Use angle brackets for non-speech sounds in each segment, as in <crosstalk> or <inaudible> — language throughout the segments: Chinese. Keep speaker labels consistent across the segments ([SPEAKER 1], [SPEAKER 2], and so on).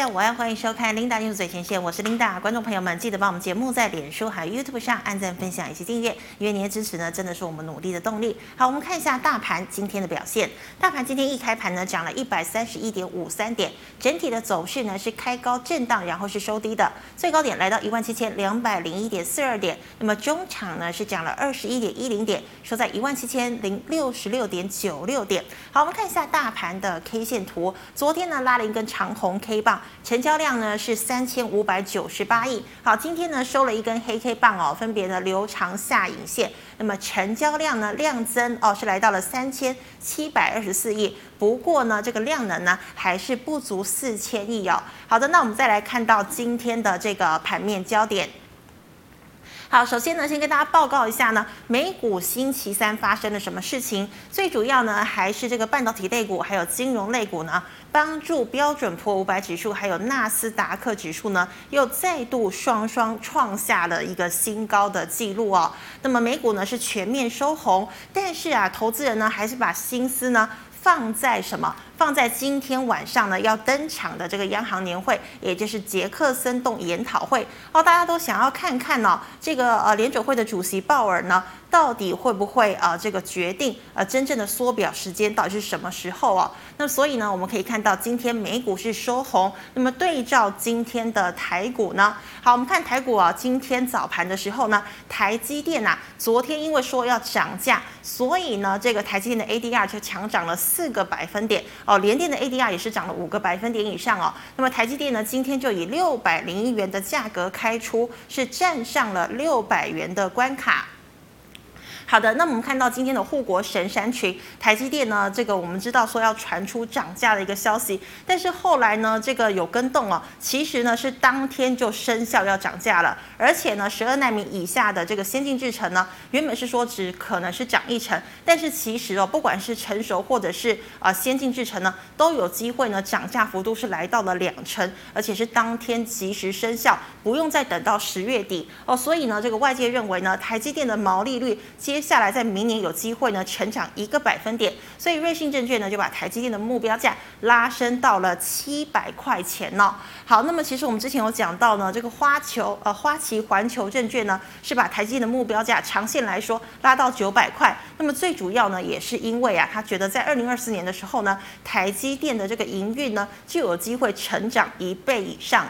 [SPEAKER 1] 大家午安，欢迎收看 Linda News 最前线，我是 Linda。观众朋友们，记得帮我们节目在脸书还有 YouTube 上按赞、分享以及订阅，因为您的支持呢，真的是我们努力的动力。好，我们看一下大盘今天的表现。大盘今天一开盘呢，涨了一百三十一点五三点，整体的走势呢是开高震荡，然后是收低的，最高点来到一万七千两百零一点四二点。那么中场呢是涨了二十一点一零点，收在一万七千零六十六点九六点。好，我们看一下大盘的 K 线图，昨天呢拉了一根长红 K 棒，成交量呢。是三千五百九十八亿。好，今天呢收了一根黑 K 棒哦，分别呢留长下影线。那么成交量呢量增哦，是来到了三千七百二十四亿。不过呢，这个量能呢还是不足四千亿哦。好的，那我们再来看到今天的这个盘面焦点。好，首先呢，先跟大家报告一下呢，美股星期三发生了什么事情？最主要呢，还是这个半导体类股，还有金融类股呢，帮助标准普五百指数，还有纳斯达克指数呢，又再度双双创下了一个新高的记录哦。那么美股呢是全面收红，但是啊，投资人呢还是把心思呢放在什么？放在今天晚上呢，要登场的这个央行年会，也就是杰克森洞研讨会哦，大家都想要看看呢、这个呃联准会的主席鲍尔呢，到底会不会呃这个决定呃真正的缩表时间到底是什么时候啊？那所以呢，我们可以看到今天美股是收红，那么对照今天的台股呢，好，我们看台股啊，今天早盘的时候呢，台积电呐、啊，昨天因为说要涨价，所以呢，这个台积电的 ADR 就强涨了四个百分点。哦联电的 ADR 也是涨了五个百分点以上哦。那么台积电呢，今天就以六百零一元的价格开出，是站上了六百元的关卡。好的，那我们看到今天的护国神山群台积电呢，这个我们知道说要传出涨价的一个消息，但是后来呢，这个有跟动哦，其实呢是当天就生效要涨价了，而且呢，十二纳米以下的这个先进制程呢，原本是说只可能是涨一成，但是其实哦，不管是成熟或者是啊先进制程呢，都有机会呢涨价幅度是来到了两成，而且是当天即时生效，不用再等到十月底。哦，所以呢，这个外界认为呢，台积电的毛利率接接下来在明年有机会呢成长一个百分点，所以瑞信证券呢就把台积电的目标价拉升到了七百块钱呢、好，那么其实我们之前有讲到呢，这个花球呃花旗环球证券呢是把台积电的目标价长线来说拉到九百块。那么最主要呢也是因为啊，他觉得在二零二四年的时候呢，台积电的这个营运呢就有机会成长一倍以上。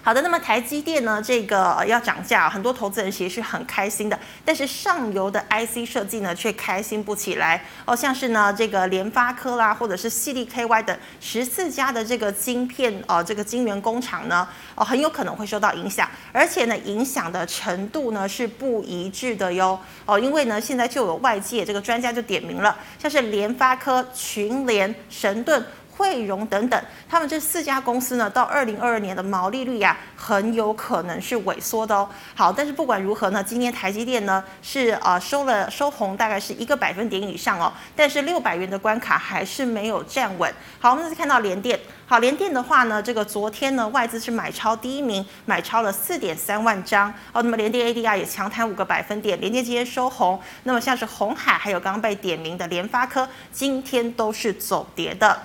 [SPEAKER 1] 好的，那么台积电呢，这个要涨价，很多投资人其实是很开心的，但是上游的 IC 设计呢，却开心不起来哦。像是呢，这个联发科啦，或者是矽力 KY 等十四家的这个晶片哦，这个晶圆工厂呢，哦，很有可能会受到影响，而且呢，影响的程度呢是不一致的哟哦。因为呢，现在就有外界这个专家就点名了，像是联发科、群联、神盾。汇荣等等，他们这四家公司呢，到二零二二年的毛利率呀、很有可能是萎缩的哦。好，但是不管如何呢，今天台积电呢是呃收了收红，大概是一个百分点以上哦。但是六百元的关卡还是没有站稳。好，我们再看到联电。好，联电的话呢，这个昨天呢外资是买超第一名，买超了四点三万张哦。那么联电 ADR 也强弹五个百分点，联电今天收红。那么像是红海，还有刚刚被点名的联发科，今天都是走跌的。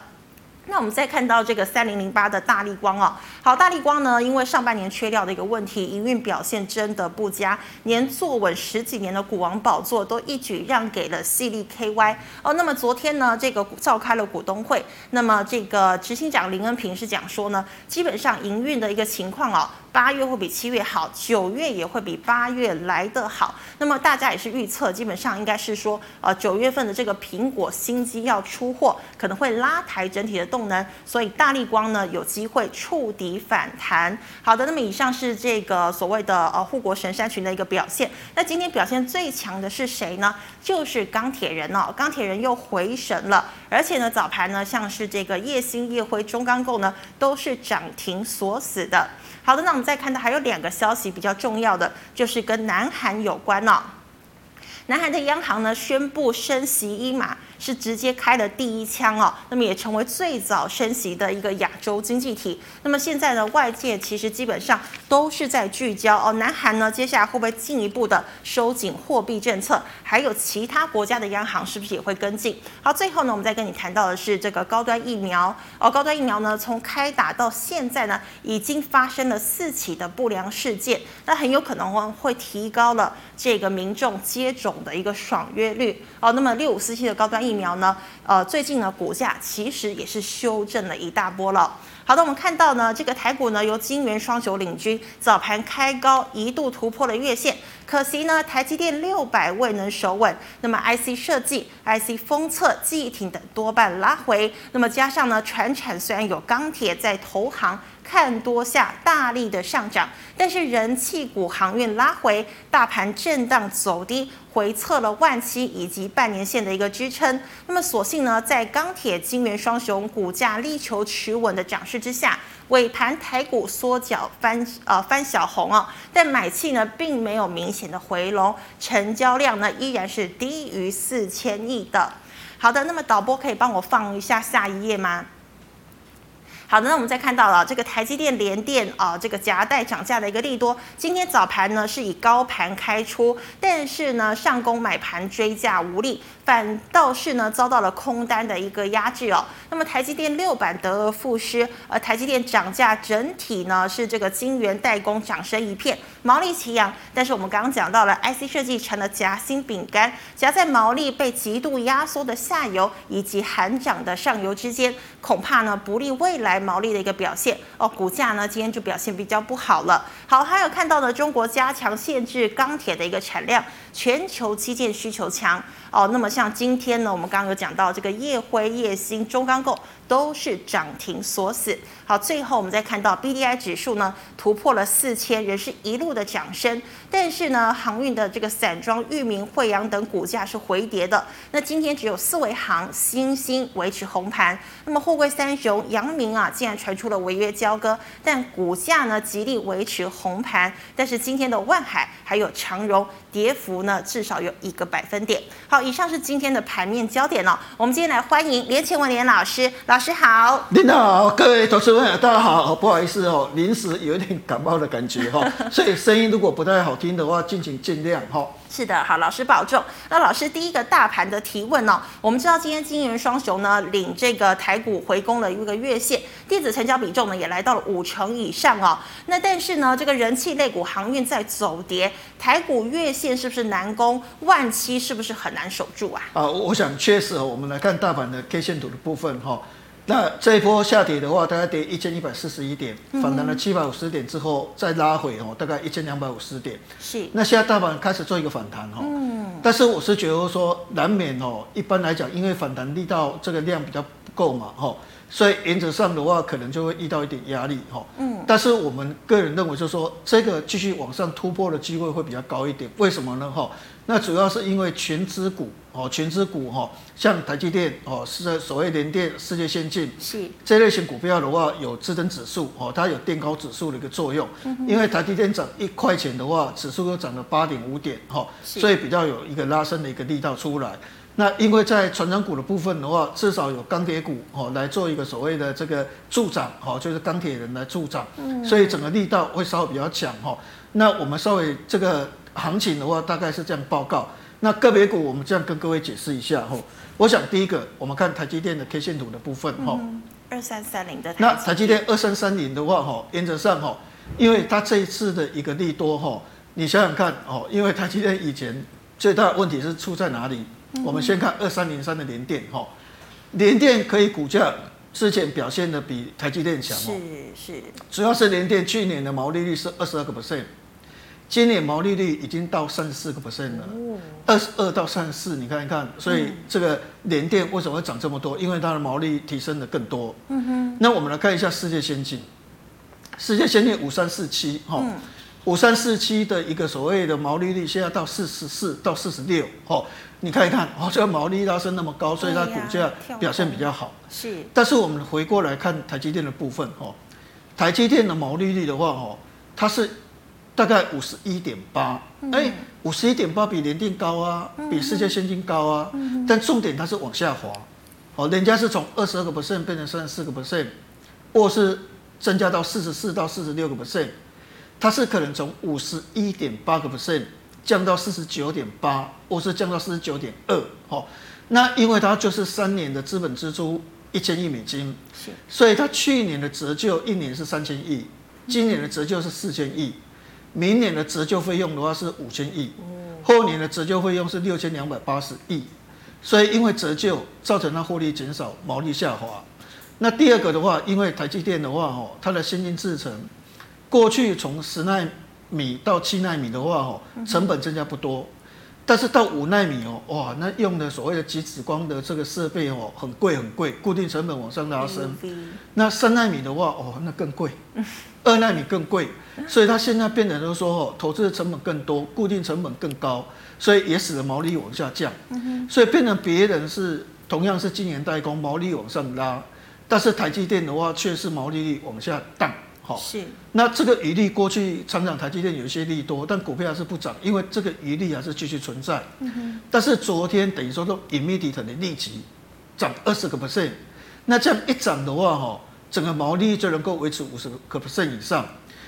[SPEAKER 1] 那我们再看到这个三零零八的大力光哦，好，大力光呢，因为上半年缺料的一个问题，营运表现真的不佳，连坐稳十几年的股王宝座都一举让给了矽力 KY 哦。那么昨天呢，这个召开了股东会，那么这个执行长林恩平是讲说呢，基本上营运的一个情况哦。八月会比七月好，九月也会比八月来得好。那么大家也是预测，基本上应该是说，呃，九月份的这个苹果新机要出货，可能会拉抬整体的动能，所以大立光呢有机会触底反弹。好的，那么以上是这个所谓的呃护国神山群的一个表现。那今天表现最强的是谁呢？就是钢铁人哦，钢铁人又回神了，而且呢早盘呢像是这个夜星、夜辉、中钢构呢都是涨停锁死的。好的，那我们再看到还有两个消息比较重要的，就是跟南韩有关哦。南韩的央行呢宣布升息一码，是直接开了第一枪哦。那么也成为最早升息的一个亚洲经济体。那么现在呢，外界其实基本上都是在聚焦哦，南韩呢接下来会不会进一步的收紧货币政策？还有其他国家的央行是不是也会跟进？好，最后呢，我们再跟你谈到的是这个高端疫苗哦，高端疫苗呢从开打到现在呢，已经发生了四起的不良事件，那很有可能会提高了这个民众接种的一个爽约率哦。那么六五四七的高端疫苗呢，呃，最近呢股价其实也是修正了一大波了。好的，我们看到呢，这个台股呢由晶圆双雄领军，早盘开高，一度突破了月线。可惜呢，台积电六百未能守稳，那么 IC 设计、IC 封测、记忆体等多半拉回。那么加上呢，传产虽然有钢铁在投行看多下大力的上涨，但是人气股航运拉回，大盘震荡走低，回测了万七以及半年线的一个支撑。那么所幸呢，在钢铁、金圆双雄股价力求持稳的涨势之下。尾盘台股缩脚翻呃翻小红哦，但买气呢并没有明显的回笼，成交量呢依然是低于四千亿的。好的，那么导播可以帮我放一下下一页吗？好的，那我们再看到了这个台积电、联电啊，这个夹带涨价的一个利多。今天早盘呢是以高盘开出，但是呢上攻买盘追价无力，反倒是呢遭到了空单的一个压制哦。那么台积电六板得而复失，而台积电涨价整体呢是这个晶圆代工涨声一片，毛利齐扬。但是我们刚刚讲到了 IC 设计成了夹心饼干，夹在毛利被极度压缩的下游以及喊涨的上游之间，恐怕呢不利未来。毛利的一个表现哦，股价呢今天就表现比较不好了。好，还有看到呢，中国加强限制钢铁的一个产量，全球基建需求强哦。那么像今天呢，我们刚刚有讲到这个夜辉、夜星、中钢构都是涨停锁死。好，最后我们再看到 B D I 指数呢突破了四千，仍是一路的涨升。但是呢，航运的这个散装、裕民、慧洋等股价是回跌的。那今天只有四维航、新兴维持红盘。那么货柜三雄、阳明啊，竟然传出了违约交割，但股价呢极力维持红盘。但是今天的万海还有长荣跌幅呢至少有一个百分点。好，以上是今天的盘面焦点哦。我们今天来欢迎连前文连老师，师好。
[SPEAKER 2] 您好，各位投资朋友大家好，不好意思哦，临时有一点感冒的感觉哈，<laughs> 所以声音如果不太好听的话，敬请见谅哈。
[SPEAKER 1] 是的，好，老师保重。那老师第一个大盘的提问呢、哦？我们知道今天金元双雄呢领这个台股回攻了一个月线，电子成交比重呢也来到了五成以上哦。那但是呢，这个人气类股航运在走跌，台股月线是不是难攻？万七是不是很难守住啊？
[SPEAKER 2] 啊，我想确实哦，我们来看大盘的 K 线图的部分哈。那这一波下跌的话，大概跌一千一百四十一点，反弹了七百五十点之后再拉回哦，大概一千两百五十点。
[SPEAKER 1] 是。那
[SPEAKER 2] 现在大盘开始做一个反弹哈。嗯。但是我是觉得说难免哦，一般来讲，因为反弹力道这个量比较不够嘛哈，所以原则上的话可能就会遇到一点压力哈。嗯。但是我们个人认为就是说，这个继续往上突破的机会会比较高一点。为什么呢哈？那主要是因为全资股哦，全资股哈，像台积电哦，是所谓联电、世界先进，是这类型股票的话，有支撑指数哦，它有垫高指数的一个作用。嗯、因为台积电涨一块钱的话，指数又涨了八点五点哈，所以比较有一个拉升的一个力道出来。那因为在传产股的部分的话，至少有钢铁股哦来做一个所谓的这个助涨哦，就是钢铁人来助涨，嗯、所以整个力道会稍微比较强哈。那我们稍微这个。行情的话，大概是这样报告。那个别股，我们这样跟各位解释一下哈。我想第一个，我们看台积电的 K 线图的部分哈。
[SPEAKER 1] 二三三零的。
[SPEAKER 2] 那台积电二三三零的话哈，原则上哈，因为它这一次的一个利多哈，你想想看哦，因为台积电以前最大的问题是出在哪里？我们先看二三零三的联电哈，联电可以股价之前表现的比台积电强哦。是是。主要是联电去年的毛利率是二十二个 percent。今年毛利率已经到三十四个 percent 了，二十二到三十四，你看一看，所以这个联电为什么会涨这么多？因为它的毛利提升的更多。嗯哼。那我们来看一下世界先进，世界先进五三四七哈，五三四七的一个所谓的毛利率现在到四十四到四十六哈，你看一看哦，这个毛利拉升那么高，所以它股价表现比较好。是。但是我们回过来看台积电的部分哈，台积电的毛利率的话哈，它是。大概五十一点八，哎，五十一点八比年定高啊，比世界先进高啊，但重点它是往下滑，哦，人家是从二十二个 percent 变成三十四个 percent，或是增加到四十四到四十六个 percent，它是可能从五十一点八个 percent 降到四十九点八，或是降到四十九点二，哦，那因为它就是三年的资本支出一千亿美金，是，所以它去年的折旧一年是三千亿，今年的折旧是四千亿。明年的折旧费用的话是五千亿，后年的折旧费用是六千两百八十亿，所以因为折旧造成它获利减少，毛利下滑。那第二个的话，因为台积电的话哦，它的先进制程过去从十纳米到七纳米的话哦，成本增加不多，但是到五纳米哦，哇，那用的所谓的极紫光的这个设备哦，很贵很贵，固定成本往上拉升。那三纳米的话哦，那更贵。<laughs> 二纳米更贵，所以它现在变成就是说哦，投资的成本更多，固定成本更高，所以也使得毛利往下降。所以变成别人是同样是今年代工，毛利往上拉，但是台积电的话却是毛利率往下降。好，是。那这个余力过去常常台积电有一些利多，但股票还是不涨，因为这个余力还是继续存在。但是昨天等于说都 immediate 的利即涨二十个 percent，那这样一涨的话哈。整个毛利率就能够维持五十个 percent 以上，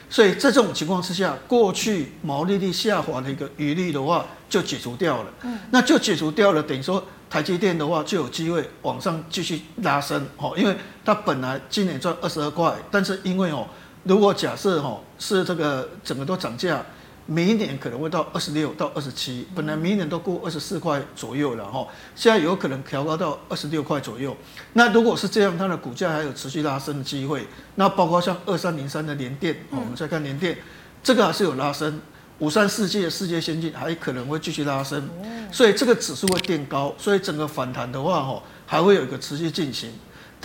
[SPEAKER 2] 所以在这种情况之下，过去毛利率下滑的一个余力的话就解除掉了。嗯，那就解除掉了，等于说台积电的话就有机会往上继续拉升哦，因为它本来今年赚二十二块，但是因为哦，如果假设哦是这个整个都涨价。明年可能会到二十六到二十七，本来明年都过二十四块左右了哈，现在有可能调高到二十六块左右。那如果是这样，它的股价还有持续拉升的机会。那包括像二三零三的联电，我们再看联电，这个还是有拉升。五三世界世界先进还可能会继续拉升，所以这个指数会垫高，所以整个反弹的话哈，还会有一个持续进行。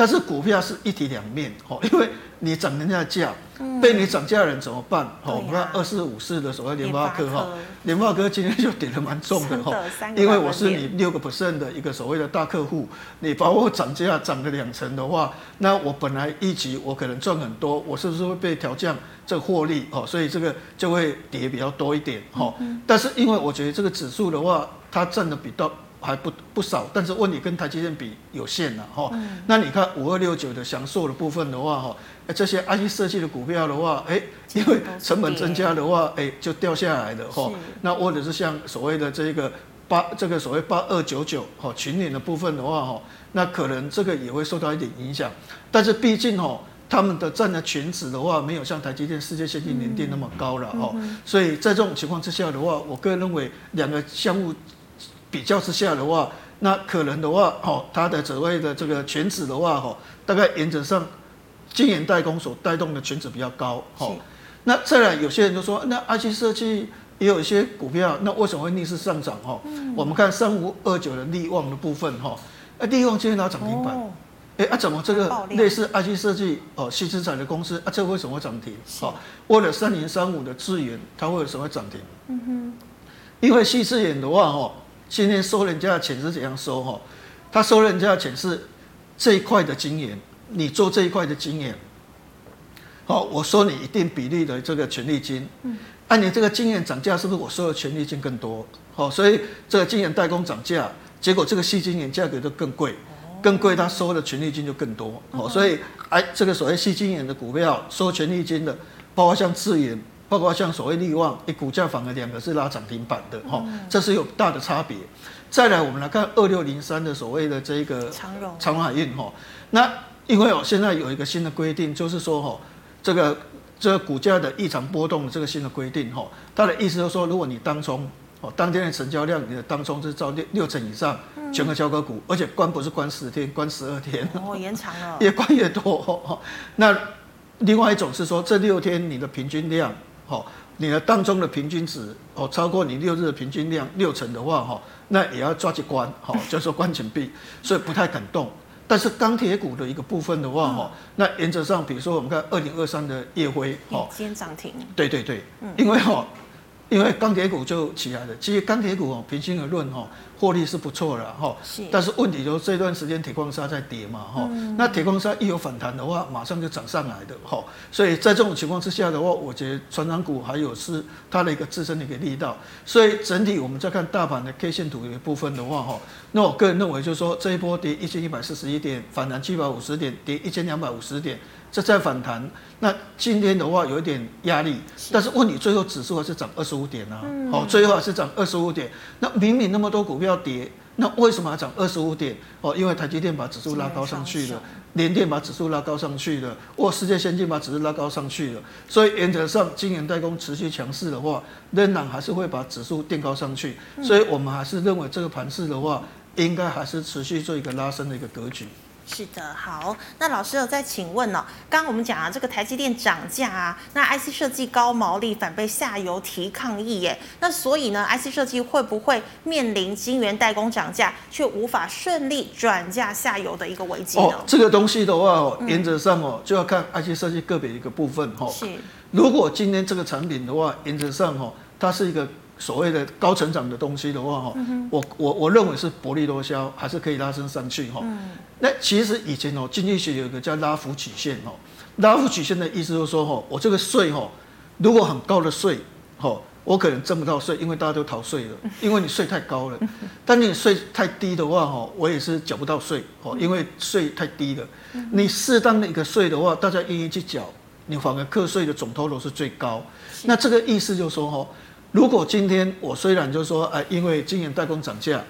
[SPEAKER 2] 但是股票是一体两面哦，因为你涨人家的价，被你涨价的人怎么办？哦，我们看二四五四的所谓联发科哈，联发科今天就跌得蛮重的哈，因为我是你六个 percent 的一个所谓的大客户，你把我涨价涨个两成的话，那我本来一级我可能赚很多，我是不是会被调降这个获利哦？所以这个就会跌比较多一点哈。但是因为我觉得这个指数的话，它占的比较。还不不少，但是问题跟台积电比有限了哈。嗯、那你看五二六九的享受的部分的话哈，这些 IC 设计的股票的话，哎，因为成本增加的话，哎，就掉下来了哈。那或者是像所谓的这个八这个所谓八二九九哈群联的部分的话哈，那可能这个也会受到一点影响。但是毕竟哈，他们的占的权值的话，没有像台积电、世界先进、联电那么高了哈。嗯嗯、所以在这种情况之下的话，我个人认为两个项目。比较之下的话，那可能的话，哦，它的所谓的这个全指的话，哦，大概原则上，晶圆代工所带动的全指比较高，哦，那再来有些人就说，那 IC 设计也有一些股票，那为什么会逆势上涨？哈、嗯，我们看三五二九的利旺的部分，哈，啊，利旺今天拿涨停板，哎、哦，啊，怎么这个类似 IC 设计哦，新资产的公司啊，这个为什么会涨停？好是，为了三零三五的智源，它为什么会涨停？嗯哼，因为矽智原的话，哈。今天收人家的钱是怎样收哈？他收人家的钱是这一块的经验，你做这一块的经验，好，我收你一定比例的这个权利金。嗯。按你这个经验涨价，是不是我收的权利金更多？好，所以这个经验代工涨价，结果这个细晶圆价格就更贵，更贵，他收的权利金就更多。好，所以哎，这个所谓细晶圆的股票收权利金的，包括像智原。包括像所谓利旺，诶，股价反而两个是拉涨停板的哈，这是有大的差别。再来，我们来看二六零三的所谓的这个长荣长荣海运哈，那因为哦，现在有一个新的规定，就是说哈，这个这个股价的异常波动的这个新的规定哈，它的意思就是说，如果你当冲哦，当天的成交量你的当冲是照六六成以上，全额交割股，而且关不是关十天，关十二天
[SPEAKER 1] 哦，延长了，<laughs>
[SPEAKER 2] 越关越多。那另外一种是说，这六天你的平均量。好，你的当中的平均值哦，超过你六日的平均量六成的话，哈，那也要抓去关，好，<laughs> 就说关紧闭，所以不太敢动。但是钢铁股的一个部分的话，哈，那原则上，比如说我们看二零二三的夜辉，
[SPEAKER 1] 哦，今天涨停。
[SPEAKER 2] 对对对，因为哈，因为钢铁股就起来了。其实钢铁股哦，平心而论哦，获利是不错的哈。是。但是问题就是这段时间铁矿砂在跌嘛哈。嗯。那铁矿砂一有反弹的话，马上就涨上来的哈。所以在这种情况之下的话，我觉得船长股还有是它的一个自身的一个力道。所以整体我们再看大盘的 K 线图的部分的话哈，那我个人认为就是说这一波跌一千一百四十一点，反弹七百五十点，跌一千两百五十点。这在反弹，那今天的话有一点压力，但是问你最后指数还是涨二十五点啊？好，最后还是涨二十五点。那明明那么多股票跌，那为什么还涨二十五点？哦，因为台积电把指数拉高上去了，联电把指数拉高上去了，或世界先进把指数拉高上去了。所以原则上，晶圆代工持续强势的话，仍然还是会把指数垫高上去。所以我们还是认为这个盘势的话，应该还是持续做一个拉升的一个格局。
[SPEAKER 1] 是的，好，那老师有再请问呢、哦？刚刚我们讲啊，这个台积电涨价啊，那 IC 设计高毛利反被下游提抗议耶，那所以呢，IC 设计会不会面临晶圆代工涨价却无法顺利转嫁下游的一个危机呢？哦，
[SPEAKER 2] 这个东西的话哦，原则上哦，就要看 IC 设计个别一个部分哈、哦。是，如果今天这个产品的话，原则上哦，它是一个。所谓的高成长的东西的话，哈、嗯，我我我认为是薄利多销，还是可以拉升上去，哈、嗯。那其实以前哦，经济学有一个叫拉幅曲线，哦，拉幅曲线的意思就是说，哈，我这个税，哈，如果很高的税，哈，我可能挣不到税，因为大家都逃税了，<laughs> 因为你税太高了。但你税太低的话，哈，我也是缴不到税，哦，因为税太低了。你适当的一个税的话，大家愿意去缴，你反而课税的总投入是最高。那这个意思就是说，哈。如果今天我虽然就是说，哎，因为今年代工涨价，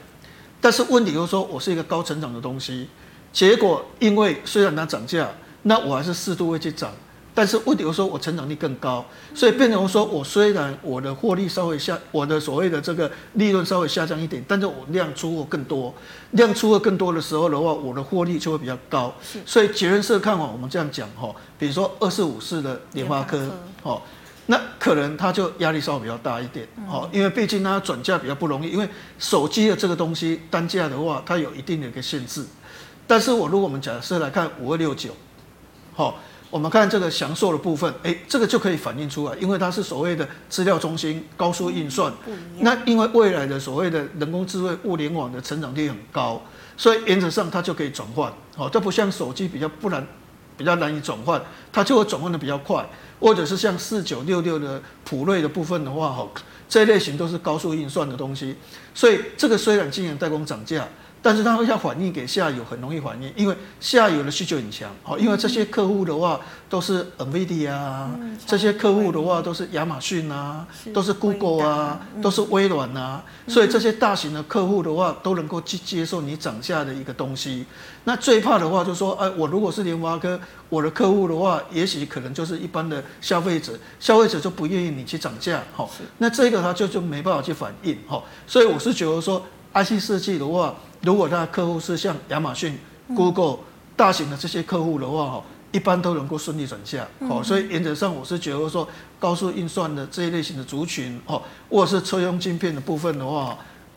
[SPEAKER 2] 但是问题就是说我是一个高成长的东西，结果因为虽然它涨价，那我还是适度会去涨，但是问题就是说我成长率更高，所以变成说我虽然我的获利稍微下，我的所谓的这个利润稍微下降一点，但是我量出货更多，量出货更多的时候的话，我的获利就会比较高。所以结论是看哦，我们这样讲哈，比如说二四五四的联发科，哦。那可能它就压力稍微比较大一点，哦，因为毕竟它转嫁比较不容易，因为手机的这个东西单价的话，它有一定的一个限制。但是我如果我们假设来看五二六九，好，我们看这个享受的部分，哎，这个就可以反映出来，因为它是所谓的资料中心高速运算，那因为未来的所谓的人工智慧物联网的成长率很高，所以原则上它就可以转换，哦，这不像手机比较不难，比较难以转换，它就会转换的比较快。或者是像四九六六的普瑞的部分的话，哈，这类型都是高速运算的东西，所以这个虽然今年代工涨价。但是它会要反映给下游，很容易反映，因为下游的需求很强，好，因为这些客户的话都是 NVIDIA 啊，这些客户的话都是亚马逊啊，都是 Google 啊，都是微软啊，所以这些大型的客户的话都能够去接受你涨价的一个东西。那最怕的话就是说，哎，我如果是联发科，我的客户的话，也许可能就是一般的消费者，消费者就不愿意你去涨价，好，那这个他就就没办法去反映，好，所以我是觉得说，IC 设计的话。如果他的客户是像亚马逊、Google 大型的这些客户的话，哈，一般都能够顺利转嫁，好，所以原则上我是觉得说，高速运算的这一类型的族群，哦，或者是车用晶片的部分的话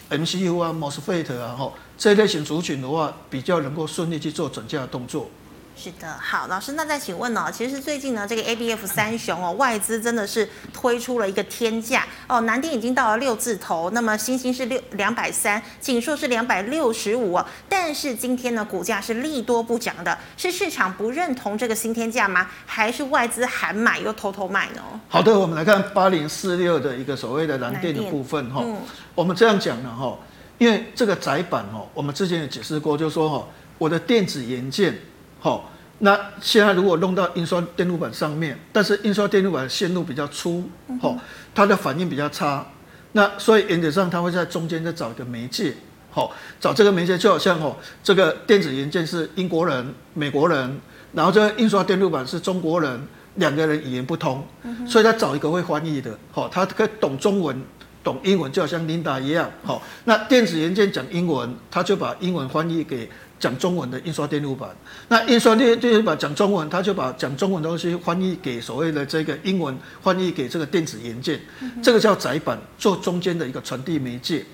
[SPEAKER 2] ，MCU 啊、MOSFET 啊，哈，这一类型族群的话，比较能够顺利去做转嫁的动作。
[SPEAKER 1] 是的，好，老师，那再请问呢？其实最近呢，这个 ABF <clears throat> 三雄哦，外资真的是推出了一个天价哦，南电已经到了六字头，那么星星是六两百三，景硕是两百六十五哦，但是今天呢，股价是利多不涨的，是市场不认同这个新天价吗？还是外资喊买又偷偷卖呢？
[SPEAKER 2] 好的，我们来看八零四六的一个所谓的南电的部分哈，嗯、我们这样讲呢哈，因为这个窄板哦，我们之前也解释过，就是说哈，我的电子元件。好，那现在如果弄到印刷电路板上面，但是印刷电路板的线路比较粗，好，它的反应比较差，那所以原则上它会在中间再找一个媒介，好，找这个媒介就好像哦，这个电子元件是英国人、美国人，然后这个印刷电路板是中国人，两个人语言不通，所以他找一个会翻译的，好，他可以懂中文、懂英文，就好像 Linda 一样，好，那电子元件讲英文，他就把英文翻译给。讲中文的印刷电路板，那印刷电电路板讲中文，他就把讲中文的东西翻译给所谓的这个英文，翻译给这个电子元件，这个叫载板，做中间的一个传递媒介。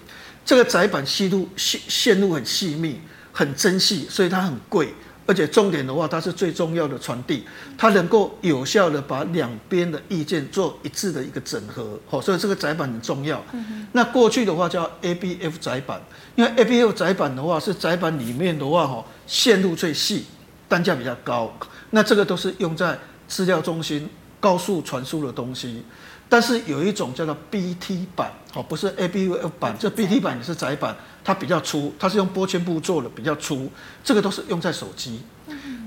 [SPEAKER 2] 这个载板细路线线路很细密，很珍细，所以它很贵，而且重点的话，它是最重要的传递，它能够有效的把两边的意见做一致的一个整合，好，所以这个载板很重要。那过去的话叫 ABF 载板，因为 ABF 载板的话是窄板里面的话，哈，线路最细，单价比较高，那这个都是用在资料中心高速传输的东西。但是有一种叫做 BT 板，哦，不是 ABF 板，这 BT 板也是窄板，它比较粗，它是用玻纤布做的，比较粗。这个都是用在手机。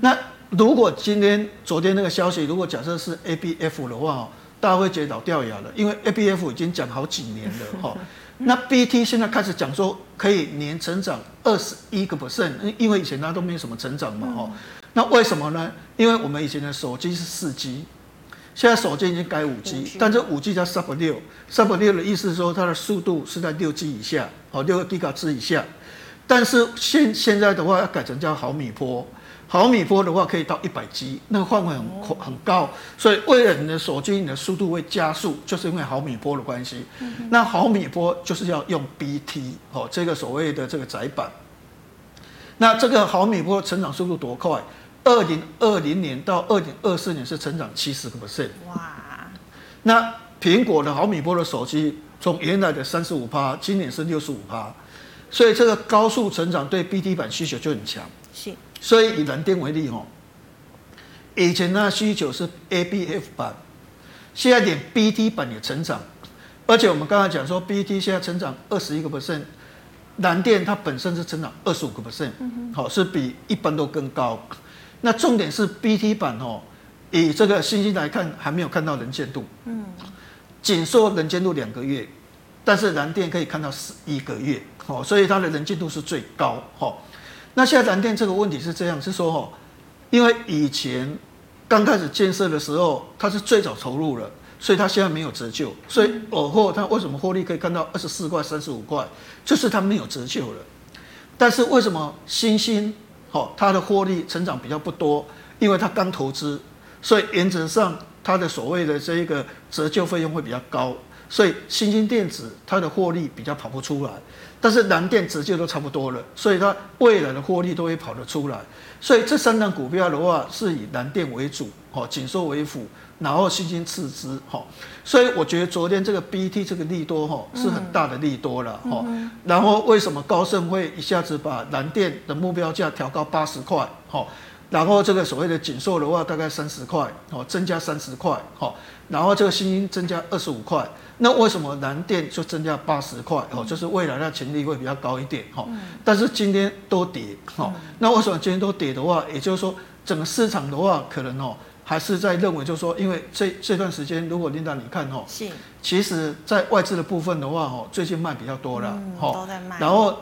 [SPEAKER 2] 那如果今天昨天那个消息，如果假设是 ABF 的话，大家会觉得老掉牙了，因为 ABF 已经讲好几年了，哈。<laughs> 那 BT 现在开始讲说可以年成长二十一个 percent，因为以前它都没有什么成长嘛，哈。那为什么呢？因为我们以前的手机是四 G。现在手机已经改五 G，但这五 G 叫 Sub 六，Sub 六的意思是说它的速度是在六 G 以下，哦，六个 GHz 以下。但是现现在的话要改成叫毫米波，毫米波的话可以到一百 G，那个范围很很高，所以为了你的手机你的速度会加速，就是因为毫米波的关系。那毫米波就是要用 BT 哦，这个所谓的这个窄板。那这个毫米波成长速度多快？二零二零年到二零二四年是成长七十个 percent，哇！那苹果的毫米波的手机从原来的三十五趴，今年是六十五趴，所以这个高速成长对 BT 板需求就很强。是，所以以蓝电为例哦，以前呢需求是 ABF 板，现在连 BT 板也成长，而且我们刚才讲说 BT 现在成长二十一个 percent，蓝电它本身是成长二十五个 percent，好，是比一般都更高。那重点是 BT 板哦，以这个信息来看，还没有看到能见度。嗯，仅说能见度两个月，但是蓝电可以看到十一个月，哦，所以它的能见度是最高。哦，那现在南电这个问题是这样，是说哦，因为以前刚开始建设的时候，它是最早投入了，所以它现在没有折旧，所以尔后它为什么获利可以看到二十四块、三十五块，就是它没有折旧了。但是为什么新兴？好，它的获利成长比较不多，因为它刚投资，所以原则上它的所谓的这一个折旧费用会比较高，所以新兴电子它的获利比较跑不出来，但是蓝电直接都差不多了，所以它未来的获利都会跑得出来，所以这三档股票的话是以蓝电为主，哦，紧缩为辅。然后新兴次之，哈，所以我觉得昨天这个 BT 这个利多，哈，是很大的利多了，哈。然后为什么高盛会一下子把蓝电的目标价调高八十块，哈？然后这个所谓的紧缩的话，大概三十块，哦，增加三十块，哦。然后这个新兴增加二十五块，那为什么南电就增加八十块？哦，就是未来的潜力会比较高一点，哈。但是今天都跌，哈。那为什么今天都跌的话，也就是说整个市场的话，可能哦。还是在认为，就是说，因为这这段时间，如果琳达你看哦，是，其实，在外资的部分的话，哦，最近卖比较多了，哦、嗯，都在卖。然后，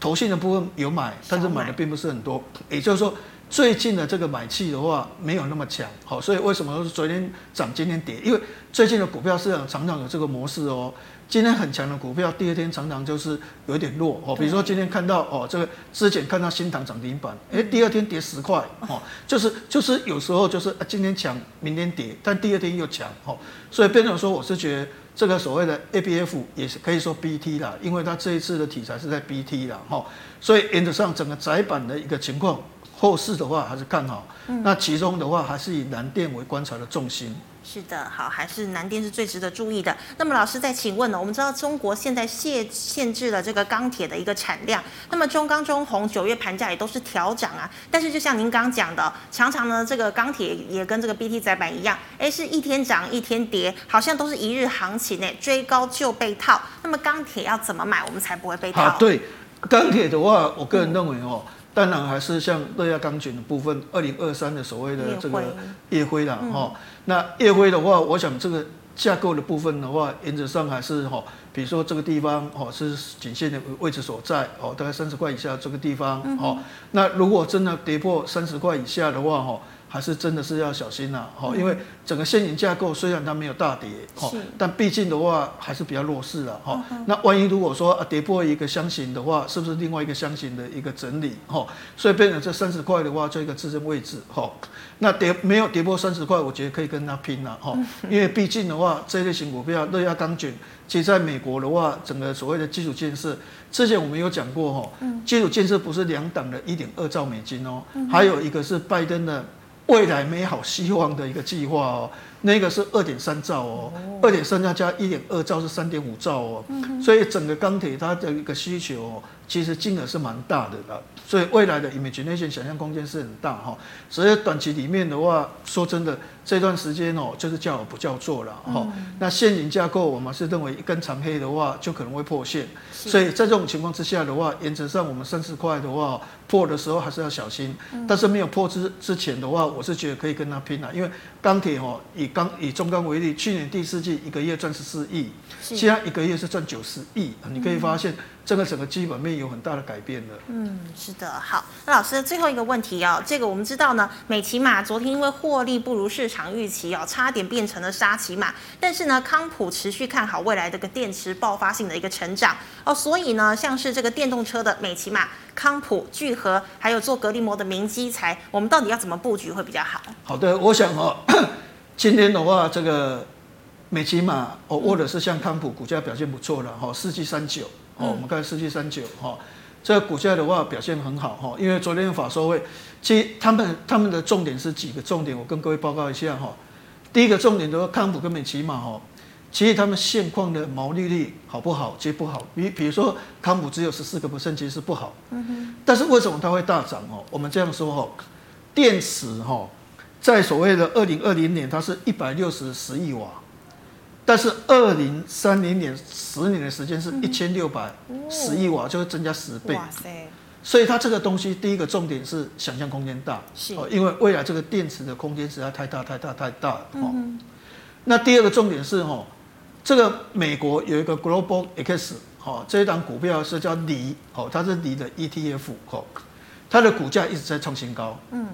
[SPEAKER 2] 投信的部分有买，但是买的并不是很多。也就是说，最近的这个买气的话，没有那么强，好，所以为什么说昨天涨，今天跌？因为最近的股票市场常常有这个模式哦。今天很强的股票，第二天常常就是有点弱哦。比如说今天看到哦，这个之前看到新塘涨停板，哎，第二天跌十块哦，就是就是有时候就是今天强，明天跌，但第二天又强哦。所以变成说，我是觉得这个所谓的 ABF 也是可以说 BT 啦，因为它这一次的题材是在 BT 啦哈。所以原则上整个窄板的一个情况，后市的话还是看好。那其中的话还是以南电为观察的重心。
[SPEAKER 1] 是的，好，还是南电是最值得注意的。那么老师再请问呢？我们知道中国现在限限制了这个钢铁的一个产量，那么中钢、中红九月盘价也都是调涨啊。但是就像您刚讲的，常常呢这个钢铁也跟这个 BT 载板一样，哎，是一天涨一天跌，好像都是一日行情呢，追高就被套。那么钢铁要怎么买，我们才不会被套？
[SPEAKER 2] 啊，对，钢铁的话，我个人认为哦。嗯当然还是像热轧钢卷的部分，二零二三的所谓的这个夜辉啦，哈、嗯，那夜辉的话，我想这个架构的部分的话，原则上还是哈，比如说这个地方哦是颈线的位置所在，哦，大概三十块以下这个地方，哦、嗯，那如果真的跌破三十块以下的话，哈。还是真的是要小心呐，哈，因为整个现行架构虽然它没有大跌，哈，但毕竟的话还是比较弱势了，哈。那万一如果说啊跌破一个箱型的话，是不是另外一个箱型的一个整理，哈？所以变成这三十块的话，做一个支撑位置，哈。那跌没有跌破三十块，我觉得可以跟它拼了，哈。因为毕竟的话，这一类型股票热压钢卷，其实在美国的话，整个所谓的基础建设，之前我们有讲过，哈，基础建设不是两档的一点二兆美金哦，还有一个是拜登的。未来美好希望的一个计划哦，那个是二点三兆哦，二点三兆加一点二兆是三点五兆哦，所以整个钢铁它的一个需求哦，其实金额是蛮大的啦。所以未来的 imagination 想象空间是很大哈，所以短期里面的话，说真的，这段时间哦，就是叫我不叫做了哈。那现行架构，我们是认为一根长黑的话，就可能会破线。所以在这种情况之下的话，原则上我们三十块的话破的时候还是要小心。但是没有破之之前的话，我是觉得可以跟他拼了，因为钢铁哦，以钢以中钢为例，去年第四季一个月赚十四亿，现在一个月是赚九十亿，你可以发现。这个整个基本面有很大的改变的。
[SPEAKER 1] 嗯，是的。好，那老师最后一个问题哦，这个我们知道呢，美琪玛昨天因为获利不如市场预期哦，差点变成了沙骑马。但是呢，康普持续看好未来这个电池爆发性的一个成长哦，所以呢，像是这个电动车的美琪玛、康普、聚合，还有做隔离膜的明基材，我们到底要怎么布局会比较好？
[SPEAKER 2] 好的，我想哦，<coughs> 今天的话，这个美琪玛哦，或者是像康普，股价表现不错了哈，四七三九。哦，我们看四七三九哈，这个股价的话表现很好哈，因为昨天法说会，其实他们他们的重点是几个重点，我跟各位报告一下哈。第一个重点的话，康普跟美琪马哈，其实他们现况的毛利率好不好？其实不好，比比如说康普只有十四个 percent，其实是不好。嗯哼。但是为什么它会大涨哦？我们这样说哈，电池哈，在所谓的二零二零年，它是一百六十十亿瓦。但是二零三零年十年的时间是一千六百十亿瓦，就会增加十倍。哇塞！所以它这个东西，第一个重点是想象空间大，是，因为未来这个电池的空间实在太大太大太大了。嗯。那第二个重点是哦，这个美国有一个 Global X 哦，这一档股票是叫锂哦，它是锂的 ETF 哦，它的股价一直在创新高。嗯。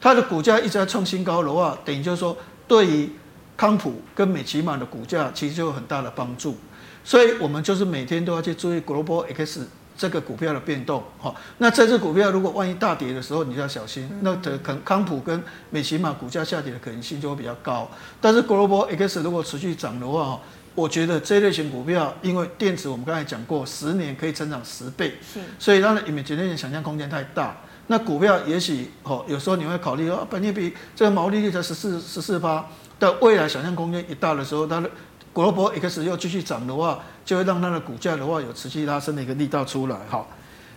[SPEAKER 2] 它的股价一直在创新高的话，等于就是说对于。康普跟美琪玛的股价其实就有很大的帮助，所以我们就是每天都要去注意 Global X 这个股票的变动。哈，那这只股票如果万一大跌的时候，你就要小心。那可能康普跟美琪玛股价下跌的可能性就会比较高。但是 Global X 如果持续涨的话，我觉得这类型股票，因为电池我们刚才讲过，十年可以成长十倍，所以它的 imagination 想象空间太大。那股票也许哦，有时候你会考虑说，本益比这个毛利率才十四十四趴。但未来想象空间一大的时候，它的 Global X 又继续涨的话，就会让它的股价的话有持续拉升的一个力道出来。哈，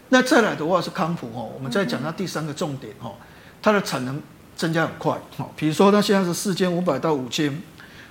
[SPEAKER 2] 那再来的话是康普哦，我们再讲它第三个重点哦，它的产能增加很快。哦，比如说它现在是四千五百到五千。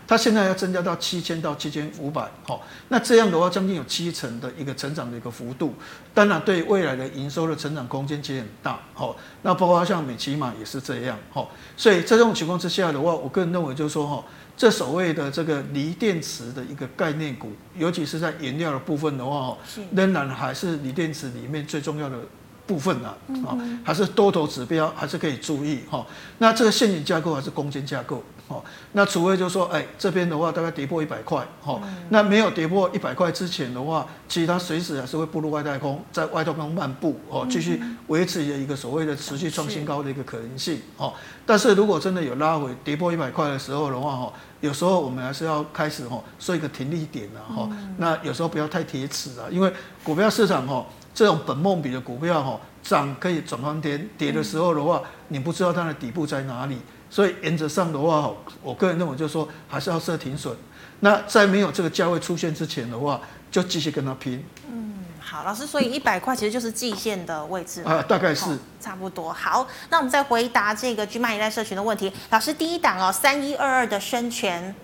[SPEAKER 2] 它现在要增加到七千到七千五百，好，那这样的话将近有七成的一个成长的一个幅度，当然对未来的营收的成长空间其实很大，好，那包括像美琪玛也是这样，好，所以在这种情况之下的话，我个人认为就是说，哈，这所谓的这个锂电池的一个概念股，尤其是在原料的部分的话，仍然还是锂电池里面最重要的部分啊，啊，还是多头指标还是可以注意，哈，那这个现金架构还是攻坚架构。哦，那除非就是说，哎，这边的话大概跌破一百块，哈，那没有跌破一百块之前的话，其实它随时还是会步入外太空，在外太空漫步，哦，继续维持一个所谓的持续创新高的一个可能性，哦。但是如果真的有拉回跌破一百块的时候的话，哈，有时候我们还是要开始哈设一个停利点了，哈。那有时候不要太铁齿啊，因为股票市场哈，这种本梦比的股票哈，涨可以转翻天，跌的时候的话，你不知道它的底部在哪里。所以原则上的话，我个人认为就是说，还是要设停损。那在没有这个价位出现之前的话，就继续跟他拼。
[SPEAKER 1] 嗯，好，老师，所以一百块其实就是季线的位置
[SPEAKER 2] 啊，大概是、哦、
[SPEAKER 1] 差不多。好，那我们再回答这个 GMoney 一代社群的问题。老师，第一档哦，三一二二的生权，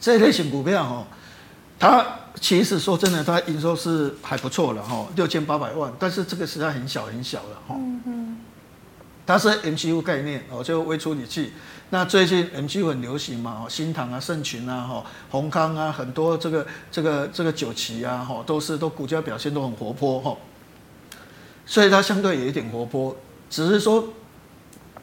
[SPEAKER 2] 这类型股票哦，它其实说真的，它营收是还不错了哈，六千八百万，但是这个实在很小很小了哈。它是 MCU 概念哦，就微处理器。那最近 MCU 很流行嘛，哦，新唐啊、盛群啊、哈、宏康啊，很多这个这个这个九旗啊，哈，都是都股价表现都很活泼哈。所以它相对有一点活泼，只是说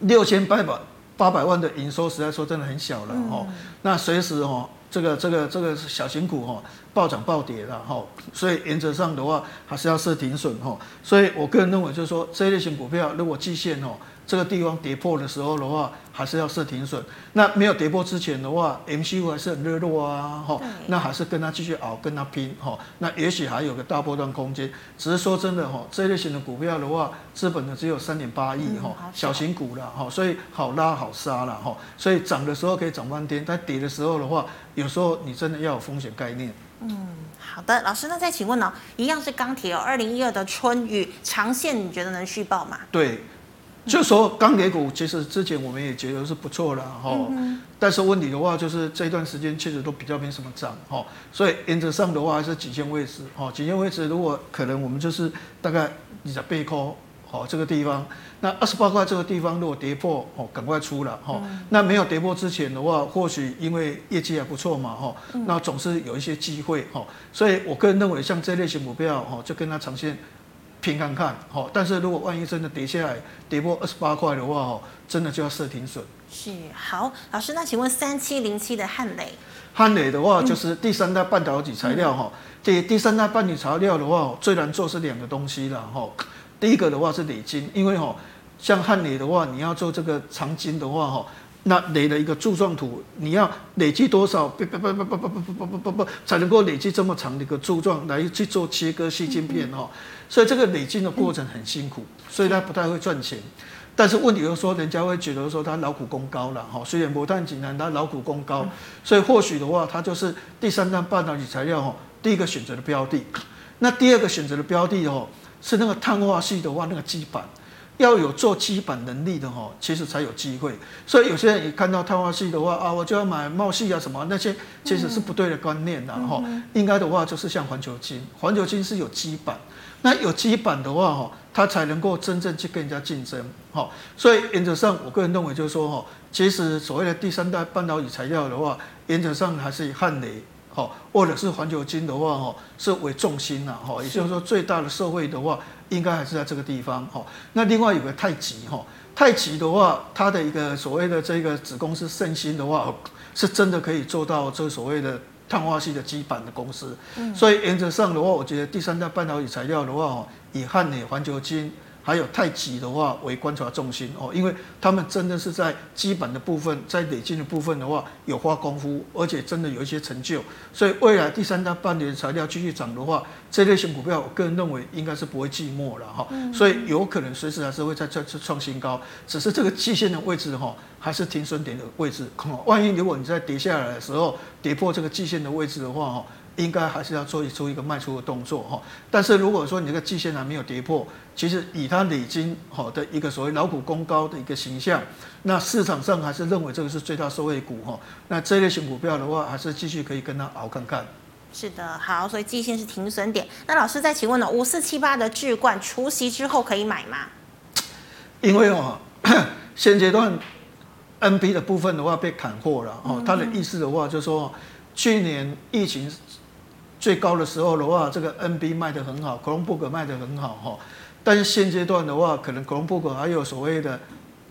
[SPEAKER 2] 六千八百八百万的营收，实在说真的很小了哈。嗯、那随时哈，这个这个这个小型股哈暴涨暴跌了哈，所以原则上的话还是要设停损哈。所以我个人认为就是说，这一类型股票如果季线哦。这个地方跌破的时候的话，还是要设停损。那没有跌破之前的话，MCU 还是很热络啊，哈，那还是跟它继续熬，跟它拼，哈，那也许还有个大波段空间。只是说真的，哈，这一类型的股票的话，资本呢只有三点八亿，哈、嗯，小型股了，哈，所以好拉好杀了，哈，所以涨的时候可以涨半天，但跌的时候的话，有时候你真的要有风险概念。
[SPEAKER 1] 嗯，好的，老师，那再请问呢，一样是钢铁哦，二零一二的春雨长线，你觉得能续报吗？
[SPEAKER 2] 对。就说钢铁股，其实之前我们也觉得是不错了哈，嗯、但是问题的话，就是这一段时间确实都比较没什么涨哈，所以原则上的话还是颈线位置哈，颈线位置如果可能，我们就是大概你在背靠好这个地方，那二十八块这个地方如果跌破哦，赶快出了哈，嗯、那没有跌破之前的话，或许因为业绩还不错嘛哈，那总是有一些机会哈，所以我个人认为像这类型股票哈，就跟它长线。拼看看，好，但是如果万一真的跌下来，跌破二十八块的话，哦，真的就要设停损。
[SPEAKER 1] 是，好，老师，那请问三七零七的汉磊，
[SPEAKER 2] 汉磊的话就是第三代半导体材料，哈、嗯，第第三代半导体材料的话，最难做是两个东西了，哈，第一个的话是累金，因为哈，像汉磊的话，你要做这个长晶的话，哈。那垒的一个柱状图，你要累积多少不不不不不不不不不不才能够累积这么长的一个柱状来去做切割细晶片哈？所以这个累积的过程很辛苦，所以它不太会赚钱。但是问题就是说，人家会觉得说它劳苦功高了哈。虽然不但简单，它劳苦功高，所以或许的话，它就是第三代半导体材料哈，第一个选择的标的。那第二个选择的标的哦，是那个碳化系的话，那个基板。要有做基板能力的哈，其实才有机会。所以有些人一看到碳化系的话啊，我就要买茂系啊什么那些，其实是不对的观念的哈。应该的话就是像环球晶，环球晶是有基板，那有基板的话哈，它才能够真正去跟人家竞争哈。所以原则上，我个人认为就是说哈，其实所谓的第三代半导体材料的话，原则上还是以汉磊哈，或者是环球金的话哈，是为重心呐哈。也就是说，最大的社会的话。应该还是在这个地方哈。那另外有个太极哈，太极的话，它的一个所谓的这个子公司圣心的话，是真的可以做到这所谓的碳化系的基板的公司。嗯。所以原则上的话，我觉得第三代半导体材料的话，以汉磊、环球晶。还有太极的话为观察重心哦，因为他们真的是在基本的部分，在累积的部分的话有花功夫，而且真的有一些成就，所以未来第三大半年材料继续涨的话，这类型股票我个人认为应该是不会寂寞了哈，所以有可能随时还是会再再次创新高，只是这个季线的位置哈，还是停损点的位置，万一如果你在跌下来的时候跌破这个季线的位置的话哈。应该还是要做出一个卖出的动作哈，但是如果说你这个季线还没有跌破，其实以它累积好的一个所谓老股功高的一个形象，那市场上还是认为这个是最大受益股哈。那这类型股票的话，还是继续可以跟它熬看看。
[SPEAKER 1] 是的，好，所以季线是停损点。那老师再请问了，五四七八的智冠除息之后可以买吗？
[SPEAKER 2] 因为哦，<clears throat> 现阶段 NB 的部分的话被砍货了哦，他的意思的话就是说，去年疫情。最高的时候的话，这个 NB 卖得很好，Chromebook 卖得很好哈。但是现阶段的话，可能 Chromebook 还有所谓的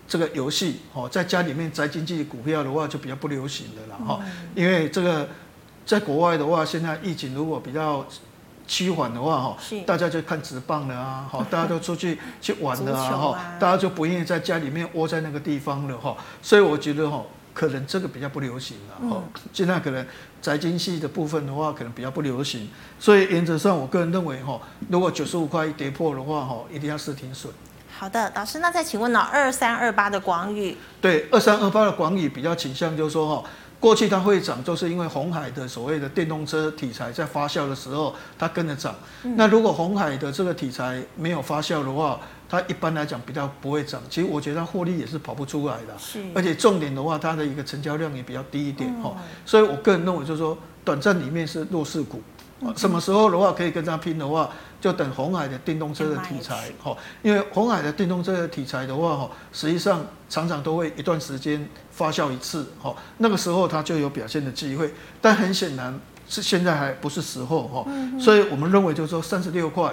[SPEAKER 2] 这个游戏哦，在家里面宅经济股票的话就比较不流行的了哈。因为这个在国外的话，现在疫情如果比较趋缓的话哈，大家就看直棒了啊，好，<laughs> 大家都出去去玩了啊哈，大家就不愿意在家里面窝在那个地方了哈。所以我觉得哈。可能这个比较不流行了哈，现在可能宅经系的部分的话，可能比较不流行，所以原则上我个人认为哈，如果九十五块一跌破的话哈，一定要设停损。
[SPEAKER 1] 好的，老师，那再请问呢？二三二八的广宇，
[SPEAKER 2] 对，二三二八的广宇比较倾向就是说哈，过去它会涨，就是因为红海的所谓的电动车题材在发酵的时候，它跟着涨。那如果红海的这个题材没有发酵的话，它一般来讲比较不会涨，其实我觉得它获利也是跑不出来的，是。而且重点的话，它的一个成交量也比较低一点哈，嗯、所以我个人认为就是说，短暂里面是弱势股，嗯、什么时候的话可以跟它拼的话，就等红海的电动车的题材哈，因为红海的电动车的题材的话哈，实际上常常都会一段时间发酵一次哈，那个时候它就有表现的机会，但很显然是现在还不是时候哈，所以我们认为就是说三十六块。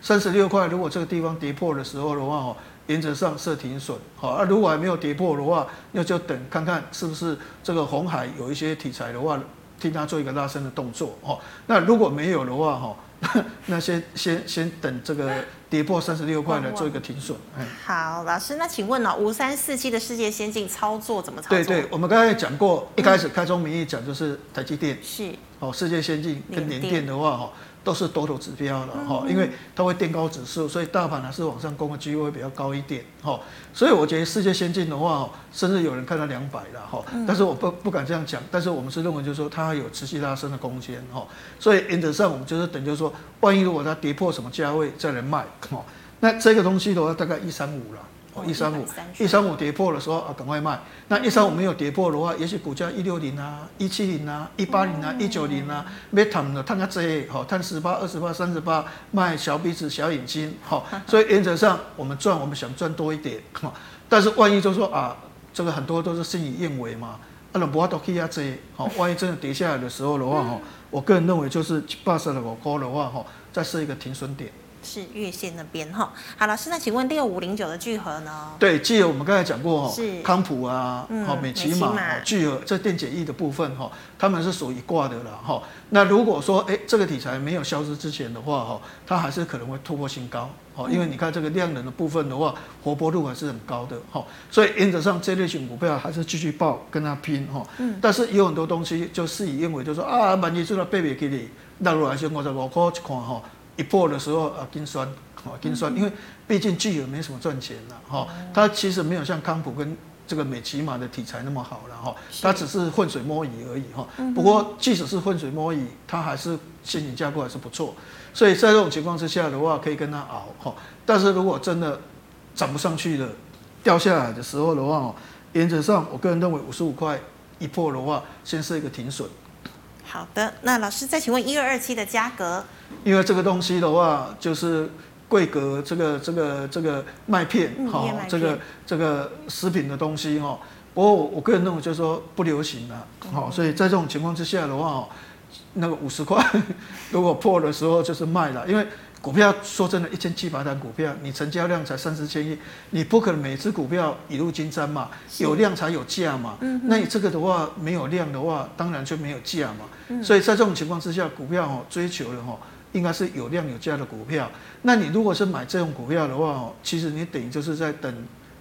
[SPEAKER 2] 三十六块，如果这个地方跌破的时候的话，原则上设停损，好啊，如果还没有跌破的话，那就等看看是不是这个红海有一些题材的话，替它做一个拉升的动作，哦，那如果没有的话，哈。<laughs> 那先先先等这个跌破三十六块来做一个停损。
[SPEAKER 1] 好，老师，那请问呢，五三四七的世界先进操作怎么操作？
[SPEAKER 2] 对对，我们刚才讲过，一开始开宗明义讲就是台积电
[SPEAKER 1] 是
[SPEAKER 2] 哦，世界先进跟联电的话哈。都是多头指标了哈，因为它会垫高指数，所以大盘还是往上攻的机会会比较高一点哈。所以我觉得世界先进的话，甚至有人看到两百了哈，但是我不不敢这样讲。但是我们是认为就是说它还有持续拉升的空间哈。所以原则上我们就是等，就是说万一如果它跌破什么价位再来卖哈，那这个东西的话大概一三五了。哦，一三五，一三五跌破的时候啊，赶快卖。那一三五没有跌破的话，也许股价一六零啊，一七零啊，一八零啊，一九零啊，没谈的，谈个这，好，谈十八、二十八、三十八，卖小鼻子小眼睛，好。<laughs> 所以原则上我们赚，我们想赚多一点，但是万一就说啊，这个很多都是事与愿违嘛，啊，那不都可以啊这，好，<laughs> 万一真的跌下来的时候的话，哈，我个人认为就是八十的我高的话，哈，再设一个停损点。
[SPEAKER 1] 是月线那边哈，好，老师，那请问六五零九的聚合呢？
[SPEAKER 2] 对，聚合我们刚才讲过哈，
[SPEAKER 1] 是
[SPEAKER 2] 康普啊，好、嗯，美琪玛，聚合这电解液的部分哈，他们是属于挂的了哈。那如果说哎这个题材没有消失之前的话哈，它还是可能会突破新高，哦，因为你看这个量能的部分的话，活泼度还是很高的哈，所以原则上这类型股票还是继续抱跟它拼哈。嗯。但是有很多东西就事与愿违，就说啊，万一这个贝贝给你，那如果还是我在五块去看哈。一破的时候啊，金酸，啊金酸，因为毕竟聚合没什么赚钱了哈，它其实没有像康普跟这个美琪玛的题材那么好了哈，它只是浑水摸鱼而已哈。不过即使是浑水摸鱼，它还是现金架构还是不错，所以在这种情况之下的话，可以跟它熬哈。但是如果真的涨不上去了，掉下来的时候的话，原则上我个人认为五十五块一破的话，先设一个停损。
[SPEAKER 1] 好的，那老师再请问一二二七的价格，
[SPEAKER 2] 因为这个东西的话，就是贵格这个这个这个麦片好、嗯，这个这个食品的东西哈。不过我个人认为就是说不流行了，好、嗯，所以在这种情况之下的话，那个五十块 <laughs> 如果破的时候就是卖了，因为。股票说真的，一千七百单股票，你成交量才三四千亿，你不可能每只股票一路金山嘛，有量才有价嘛。那你这个的话没有量的话，当然就没有价嘛。所以在这种情况之下，股票哦追求的哦，应该是有量有价的股票。那你如果是买这种股票的话哦，其实你等于就是在等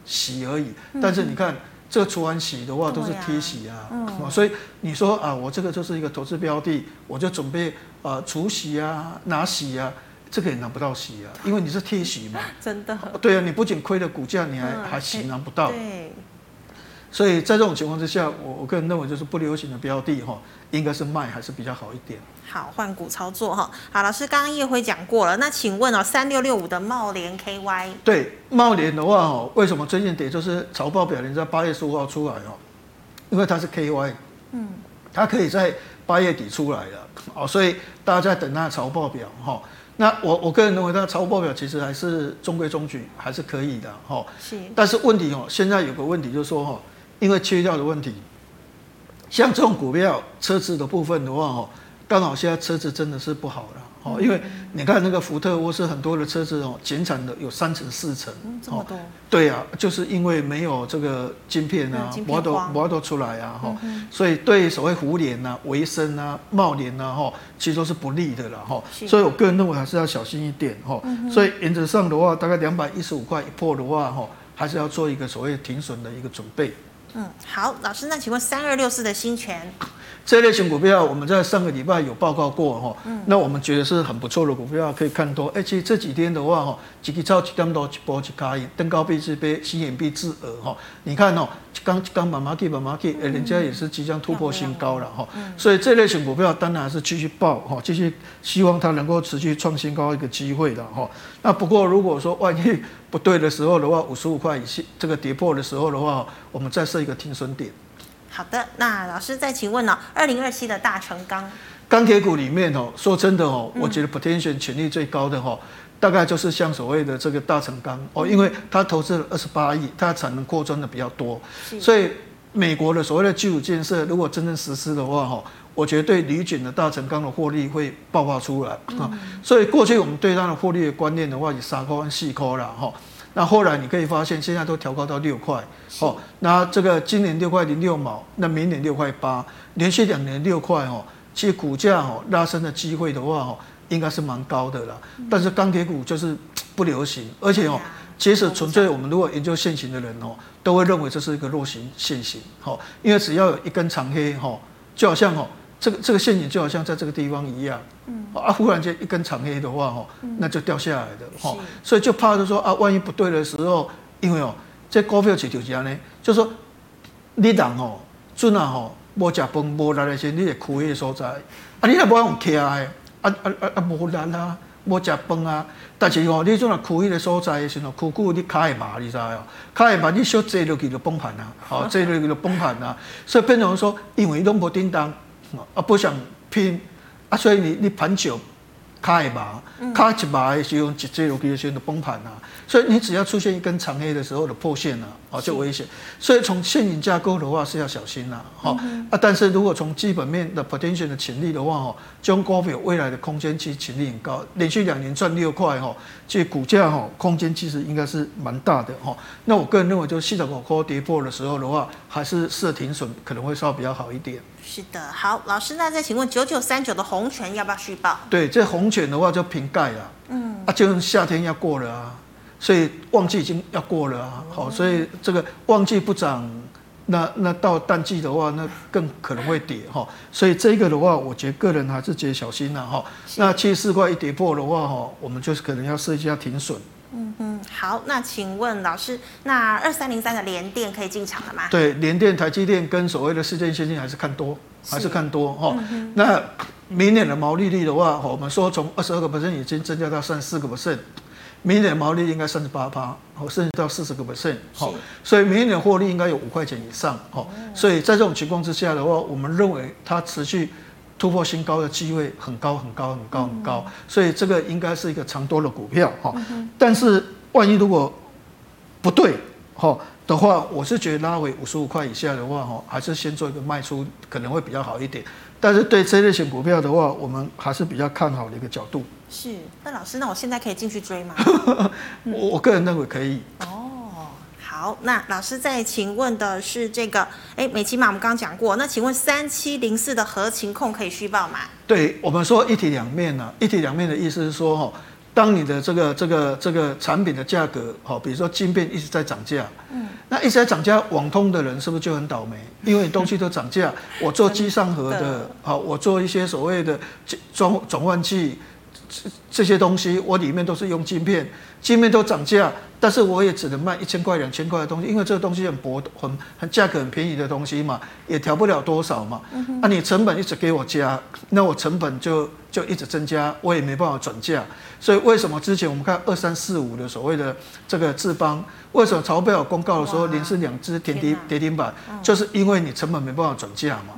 [SPEAKER 2] 洗而已。但是你看这个除完息的话都是贴息啊，所以你说啊，我这个就是一个投资标的，我就准备啊除息啊拿息啊。这个也拿不到息啊，因为你是贴息嘛。<laughs>
[SPEAKER 1] 真的。
[SPEAKER 2] 对啊，你不仅亏了股价，你还、嗯、还息拿不到。
[SPEAKER 1] 对。
[SPEAKER 2] 所以在这种情况之下，我我个人认为就是不流行的标的哈，应该是卖还是比较好一点。
[SPEAKER 1] 好，换股操作哈。好，老师刚刚叶辉讲过了，那请问哦，三六六五的茂联 KY。
[SPEAKER 2] 对，茂联的话哦，为什么最近跌？就是财报表连在八月十五号出来哦，因为它是 KY，嗯，它可以在八月底出来的哦，所以大家在等它的财报表哈。那我我个人认为，那财务报表其实还是中规中矩，还是可以的哈。是。但是问题哦，现在有个问题就是说哈，因为缺掉的问题，像这种股票车子的部分的话哦，刚好现在车子真的是不好了。哦，因为你看那个福特，或是很多的车子哦，减产的有三成四成。嗯，这么多。对啊，就是因为没有这个晶片啊，摩托摩托出来啊，哈、嗯，所以对所谓胡联啊、维生啊、茂联啊，哈，其实都是不利的了，哈。所以我个人认为还是要小心一点，哈。所以原则上的话，大概两百一十五块一破的话，哈，还是要做一个所谓停损的一个准备。
[SPEAKER 1] 嗯，好，老师，那请问三二六四的新权？
[SPEAKER 2] 这类型股票，我们在上个礼拜有报告过哈，那我们觉得是很不错的股票，可以看多。而且这几天的话哈，几个超几点多一波一卡，登高必自卑，吸引必自额哈。你看哦，刚刚慢慢给慢慢给，人家也是即将突破新高了哈。所以这类型股票当然还是继续报哈，继续希望它能够持续创新高一个机会的哈。那不过如果说万一不对的时候的话，五十五块以下这个跌破的时候的话，我们再设一个停损点。
[SPEAKER 1] 好的，那老师再请问呢、哦？二零二七的大成钢，
[SPEAKER 2] 钢铁股里面哦，说真的哦，我觉得 potential 潜力最高的哈、哦，大概就是像所谓的这个大成钢。哦，因为它投资了二十八亿，它产能扩张的比较多，所以美国的所谓的基础建设如果真正实施的话哈，我觉得对铝卷的大成钢的获利会爆发出来啊，所以过去我们对它的获利的观念的话，以三块四块了哈。那后来你可以发现，现在都调高到六块，哦，那这个今年六块零六毛，那明年六块八，连续两年六块哦，其实股价哦拉升的机会的话哦，应该是蛮高的啦。但是钢铁股就是不流行，而且哦，其实纯粹我们如果研究线型的人哦，都会认为这是一个弱型线型，哦，因为只要有一根长黑哈，就好像哦。这个这个陷阱就好像在这个地方一样，嗯，啊，忽然间一根长黑的话，哈，那就掉下来的，哈，所以就怕就说啊，万一不对的时候，因为哦，这股票市场是这样呢，就说你人哦，准啊吼，无食饭无力的时候，你会亏的所在，啊，你若无用徛的，啊啊啊啊无力啊，无食饭啊，但是哦，你准啊亏的所在的时候，苦苦你卡会麻，你知哦，卡会麻，你小坐落去就崩盘啊，好，坐落去就崩盘啊，所以变成说，因为拢无叮当。啊，不想拼啊，所以你你盘久，卡一把，卡一把的时候，直接有可能选择崩盘啊。所以你只要出现一根长黑的时候的破线了，啊，就危险。所以从线影架构的话是要小心呐，哈啊。但是如果从基本面的 potential 的潜力的话，哦，中国有未来的空间其实潜力很高，连续两年赚六块，哈，这股价哈空间其实应该是蛮大的，哈。那我个人认为，就四十五块跌破的时候的话，还是设停损可能会稍微比较好一点。
[SPEAKER 1] 是的，好，老师，那再请问九九三九的红泉要不要续报？
[SPEAKER 2] 对，这红泉的话就瓶盖了，嗯，啊，就夏天要过了啊，所以旺季已经要过了啊，好，所以这个旺季不涨，那那到淡季的话，那更可能会跌哈，所以这个的话，我觉得个人还是觉得小心了哈。那七十四块一跌破的话哈，我们就是可能要设一下停损。
[SPEAKER 1] 嗯嗯，好，那请问老师，那二三零三的联电可以进场了吗？
[SPEAKER 2] 对，联电、台积电跟所谓的世界先进还是看多，是还是看多哈。嗯、那明年的毛利率的话，我们说从二十二个 percent 已经增加到三十四个 percent，明年的毛利率应该三十八趴，好，甚至到四十个 percent，好，所以明年的获利应该有五块钱以上，好，所以在这种情况之下的话，我们认为它持续。突破新高的机会很高很高很高很高，所以这个应该是一个长多的股票哈。但是万一如果不对哈的话，我是觉得拉回五十五块以下的话哈，还是先做一个卖出可能会比较好一点。但是对这类型股票的话，我们还是比较看好的一个角度。
[SPEAKER 1] 是，那老师，那我现在可以进去追吗？<laughs>
[SPEAKER 2] 我我个人认为可以。
[SPEAKER 1] 好，那老师再请问的是这个，哎，美琪玛，我们刚刚讲过，那请问三七零四的核情控可以虚报吗？
[SPEAKER 2] 对，我们说一体两面呢、啊，一体两面的意思是说，哈，当你的这个这个这个产品的价格，哈，比如说晶片一直在涨价，嗯，那一直在涨价，网通的人是不是就很倒霉？因为东西都涨价，我做机上盒的，好，我做一些所谓的装转换器。这这些东西我里面都是用晶片，晶片都涨价，但是我也只能卖一千块、两千块的东西，因为这个东西很薄、很很价格很便宜的东西嘛，也调不了多少嘛。嗯、哼啊，你成本一直给我加，那我成本就就一直增加，我也没办法转价。所以为什么之前我们看二三四五的所谓的这个智邦，为什么财报有公告的时候连是两只跌停跌停板，就是因为你成本没办法转价嘛。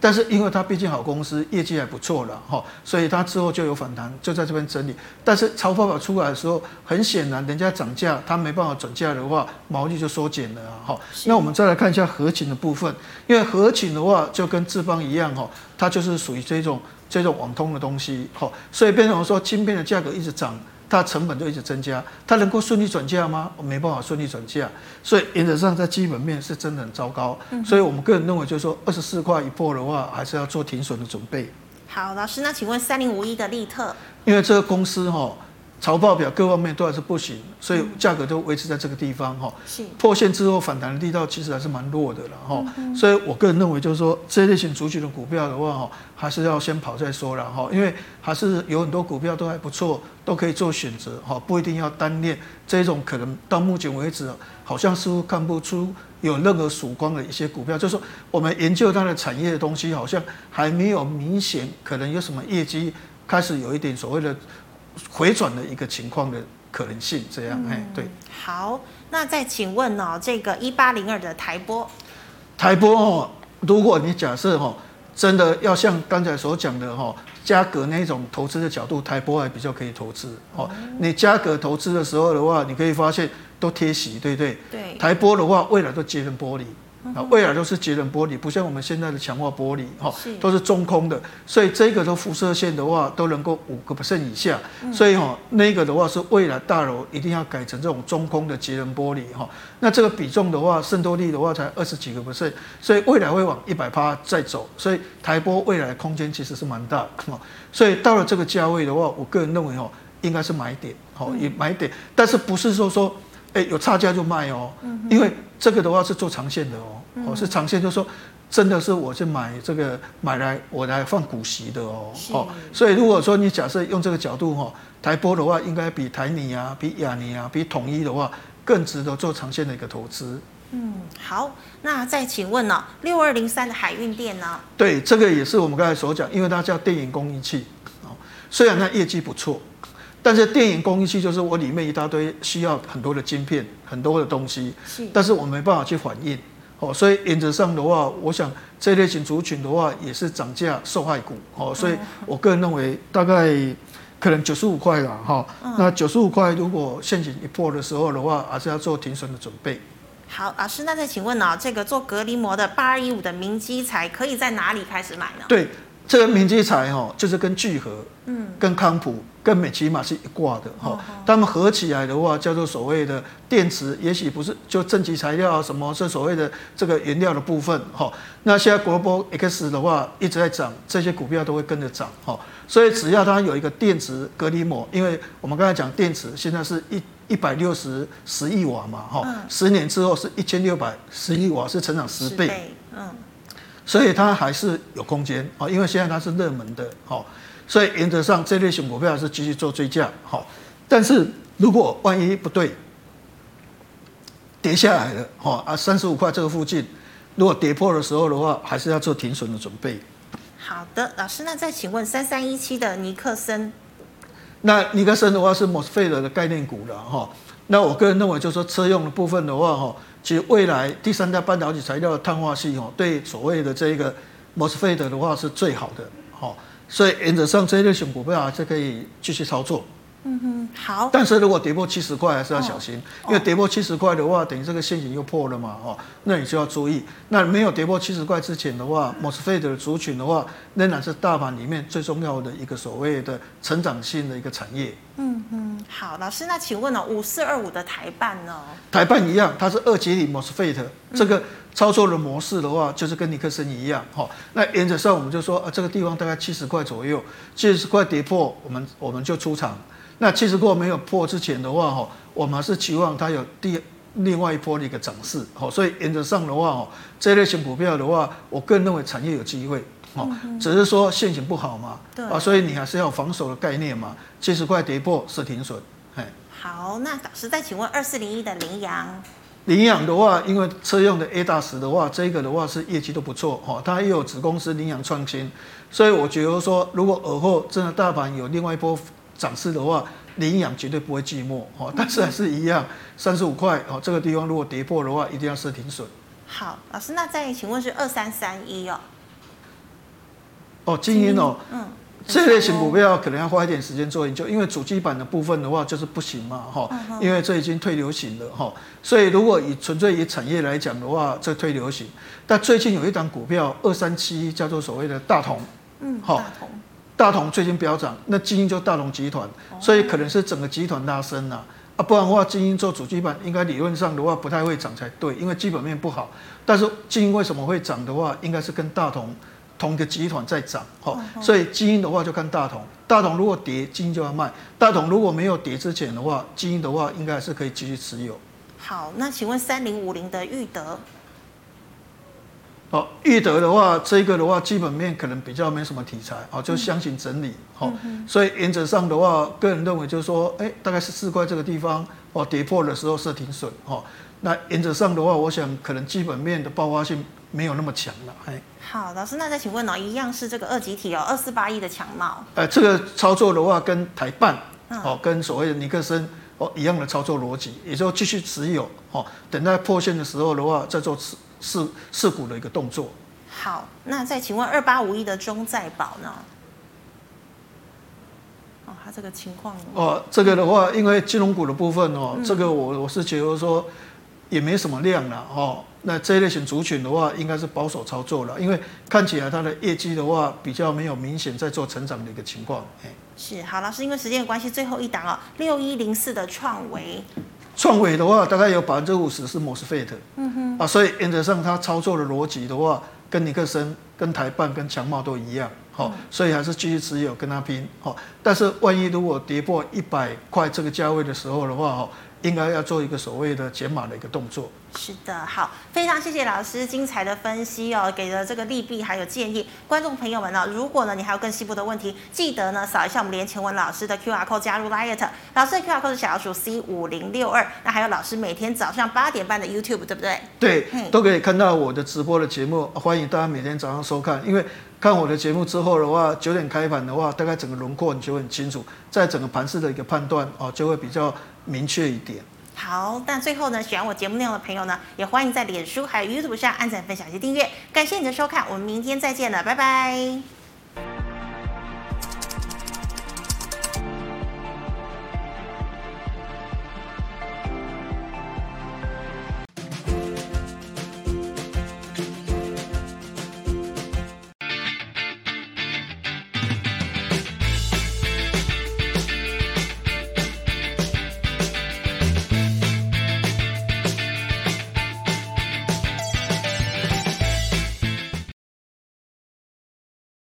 [SPEAKER 2] 但是因为它毕竟好公司，业绩还不错了哈，所以它之后就有反弹，就在这边整理。但是超报表出来的时候，很显然人家涨价，它没办法转价的话，毛利就缩减了哈。那我们再来看一下合情的部分，因为合情的话就跟智邦一样哈，它就是属于这种这种网通的东西哈，所以变成说晶片的价格一直涨。它成本就一直增加，它能够顺利转嫁吗？我没办法顺利转嫁，所以原则上在基本面是真的很糟糕。嗯、所以我们个人认为，就是说二十四块一破的话，还是要做停损的准备。
[SPEAKER 1] 好，老师，那请问三零五一的利特，
[SPEAKER 2] 因为这个公司哈。财报表各方面都还是不行，所以价格都维持在这个地方哈。是破线之后反弹的力道其实还是蛮弱的了哈。所以我个人认为就是说，这类型族群的股票的话哈，还是要先跑再说了哈。因为还是有很多股票都还不错，都可以做选择哈，不一定要单练。这种可能到目前为止好像似乎看不出有任何曙光的一些股票，就是说我们研究它的产业的东西好像还没有明显可能有什么业绩开始有一点所谓的。回转的一个情况的可能性，这样哎、嗯，对。
[SPEAKER 1] 好，那再请问哦，这个一八零二的台玻，
[SPEAKER 2] 台玻哦，如果你假设哈，真的要像刚才所讲的哈，价格那种投资的角度，台玻还比较可以投资哦。嗯、你价格投资的时候的话，你可以发现都贴息，对不对？对。台玻的话，未来都节能玻璃，啊，未来都是节能玻璃，不像我们现在的强化玻璃，哈，都是中空的，所以这个的辐射线的话都能够五个 percent 以下，所以哈，那个的话是未来大楼一定要改成这种中空的节能玻璃，哈，那这个比重的话，渗透率的话才二十几个 percent，所以未来会往一百趴再走，所以台玻未来的空间其实是蛮大的，所以到了这个价位的话，我个人认为哦，应该是买点，好，也买点，但是不是说说。哎，有差价就卖哦，因为这个的话是做长线的哦，哦是长线，就是说真的是我去买这个买来我来放股息的哦，哦，所以如果说你假设用这个角度哈，台玻的话应该比台泥啊、比亚泥啊、比统一的话更值得做长线的一个投资。
[SPEAKER 1] 嗯，好，那再请问呢，六二零三的海运电呢？
[SPEAKER 2] 对，这个也是我们刚才所讲，因为它叫电影供应器，哦，虽然它业绩不错。但是电影供应器就是我里面一大堆需要很多的晶片，很多的东西，是，但是我没办法去反映，哦，所以原则上的话，我想这类型族群的话也是涨价受害股，哦，所以我个人认为大概可能九十五块了，哈，那九十五块如果陷阱一破的时候的话，还是要做停损的准备。
[SPEAKER 1] 好，老师，那再请问呢，这个做隔离膜的八二一五的明基材可以在哪里开始买呢？
[SPEAKER 2] 对。这个明基材哈，就是跟聚合、嗯，跟康普、跟美琪玛是一挂的哈，他们合起来的话叫做所谓的电池，也许不是就正极材料啊什么，是所谓的这个原料的部分哈。那现在 Global X 的话一直在涨，这些股票都会跟着涨哈。所以只要它有一个电池隔离膜，因为我们刚才讲电池现在是一一百六十十亿瓦嘛哈，十年之后是一千六百十亿瓦，是成长十倍，嗯。所以它还是有空间啊，因为现在它是热门的哦，所以原则上这类型股票是继续做追价好，但是如果万一不对，跌下来了哦啊三十五块这个附近，如果跌破的时候的话，还是要做停损的准备。
[SPEAKER 1] 好的，老师，那再请问三三一七的尼克森，
[SPEAKER 2] 那尼克森的话是 MOSFET 的概念股了哈，那我个人认为就是说车用的部分的话哈。其实未来第三代半导体材料的碳化系哦，对所谓的这个 MOSFET 的话是最好的，好，所以原则上这一类型股票还是可以继续操作。
[SPEAKER 1] 嗯哼，好。
[SPEAKER 2] 但是如果跌破七十块，还是要小心，哦、因为跌破七十块的话，等于这个陷阱又破了嘛，哦，那你就要注意。那没有跌破七十块之前的话，MOSFET 的族群的话，仍然是大盘里面最重要的一个所谓的成长性的一个产业。
[SPEAKER 1] 嗯嗯，好，老师，那请问呢，五四二五的台办呢？
[SPEAKER 2] 台办一样，它是二级里 MOSFET，这个操作的模式的话，就是跟尼克森一样，哈。那原则上我们就说，啊，这个地方大概七十块左右，七十块跌破，我们我们就出场。那七十块没有破之前的话，哈，我们还是期望它有第另外一波的一个涨势，好，所以原则上的话，哦，这类型股票的话，我个人认为产业有机会，哦，只是说现行不好嘛，啊，所以你还是要防守的概念嘛，七十块跌破是停损，哎。
[SPEAKER 1] 好，那老师再请问二四零一的羚羊，
[SPEAKER 2] 羚羊的话，因为车用的 ADAS 的话，这个的话是业绩都不错，哈，它也有子公司羚羊创新，所以我觉得说，如果尔后真的大盘有另外一波。涨势的话，领养绝对不会寂寞哦，但是还是一样，三十五块哦，这个地方如果跌破的话，一定要设停损。
[SPEAKER 1] 好，老师，那再请问是二三三一哦？
[SPEAKER 2] 哦，精英哦，嗯，这类型股票可能要花一点时间做研究，因为主机板的部分的话就是不行嘛，哈，因为这已经退流行了哈，所以如果以纯粹以产业来讲的话，这退流行。但最近有一档股票二三七一叫做所谓的大同，嗯，好，大同。最近飙涨，那基因就大同集团，所以可能是整个集团拉升了啊，不然的话，晶英做主机板应该理论上的话不太会涨才对，因为基本面不好。但是基因为什么会涨的话，应该是跟大同同一个集团在涨，哈，所以基因的话就看大同，大同如果跌，基因就要卖；大同如果没有跌之前的话，基因的话应该还是可以继续持有。
[SPEAKER 1] 好，那请问三零五零的裕德？
[SPEAKER 2] 哦，裕德的话，这个的话，基本面可能比较没什么题材，哦，就箱型整理，哦，所以原则上的话，个人认为就是说，哎，大概是四块这个地方，哦，跌破的时候是停损，哦，那原则上的话，我想可能基本面的爆发性没有那么强了，哎。
[SPEAKER 1] 好，老师，那再请问哦，一样是这个二级体哦，二四八一的强貌，
[SPEAKER 2] 呃，这个操作的话，跟台办，哦，跟所谓的尼克森，哦，一样的操作逻辑，也就继续持有，哦，等待破线的时候的话，再做持。是是股的一个动作。
[SPEAKER 1] 好，那再请问二八五一的中再宝呢？哦，它这个情况
[SPEAKER 2] 哦，这个的话，因为金融股的部分哦，嗯、这个我我是觉得说也没什么量了哦。那这一类型族群的话，应该是保守操作了，因为看起来它的业绩的话，比较没有明显在做成长的一个情况。
[SPEAKER 1] 是好，老师，因为时间的关系，最后一档哦，六一零四的创惟。
[SPEAKER 2] 创伟的话，大概有百分之五十是 MOSFET。嗯哼。啊，所以原则上它操作的逻辑的话，跟尼克森、跟台办、跟强茂都一样。好，所以还是继续持有跟他拼。好，但是万一如果跌破一百块这个价位的时候的话，哦，应该要做一个所谓的减码的一个动作。
[SPEAKER 1] 是的，好，非常谢谢老师精彩的分析哦，给的这个利弊还有建议。观众朋友们呢，如果呢你还有更细部的问题，记得呢扫一下我们连前文老师的 QR code 加入 Light。老师的 QR code 是小老鼠 C 五零六二。那还有老师每天早上八点半的 YouTube，对不对？
[SPEAKER 2] 对，都可以看到我的直播的节目，欢迎大家每天早上收看。因为看我的节目之后的话，九点开盘的话，大概整个轮廓你就会很清楚，在整个盘势的一个判断哦，就会比较明确一点。
[SPEAKER 1] 好，那最后呢，喜欢我节目内容的朋友呢，也欢迎在脸书还有 YouTube 上按赞、分享及订阅。感谢你的收看，我们明天再见了，拜拜。